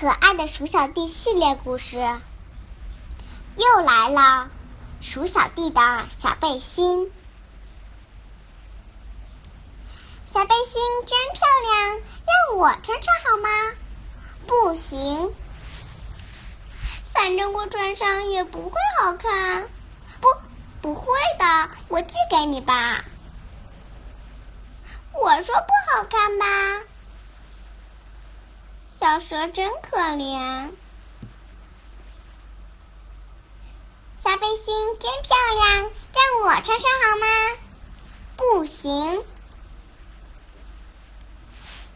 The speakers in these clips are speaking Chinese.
可爱的鼠小弟系列故事又来了，鼠小弟的小背心。小背心真漂亮，让我穿穿好吗？不行，反正我穿上也不会好看。不，不会的，我寄给你吧。我说不好看吧？小蛇真可怜，小背心真漂亮，让我穿上好吗？不行，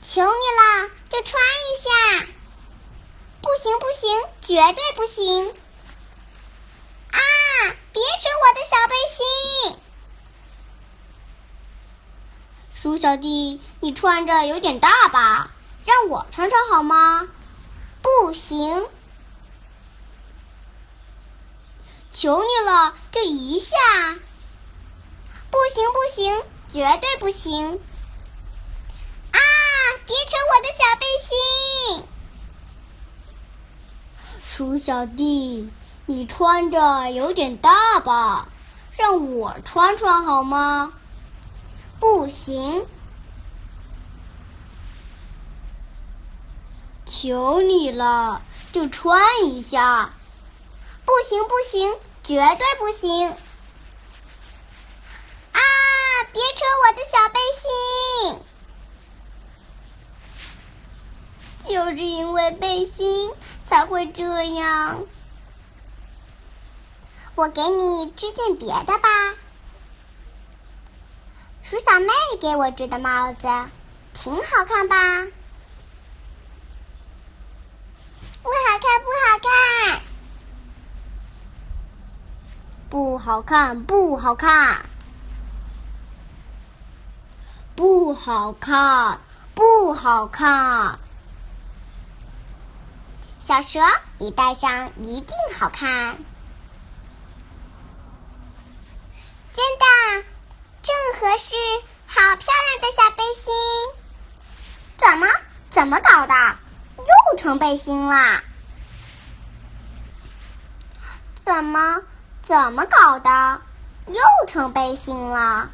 求你了，就穿一下。不行不行，绝对不行！啊，别扯我的小背心！鼠小弟，你穿着有点大吧？让我穿穿好吗？不行，求你了，就一下！不行不行，绝对不行！啊，别扯我的小背心！鼠小弟，你穿着有点大吧？让我穿穿好吗？不行。求你了，就穿一下！不行不行，绝对不行！啊，别扯我的小背心！就是因为背心才会这样。我给你织件别的吧。鼠小妹给我织的帽子，挺好看吧？不好看，不好看，不好看，不好看，不好看，不好看。小蛇，你戴上一定好看，真的，正合适，好漂亮的小背心。怎么，怎么搞的？又成背心了？怎么怎么搞的？又成背心了？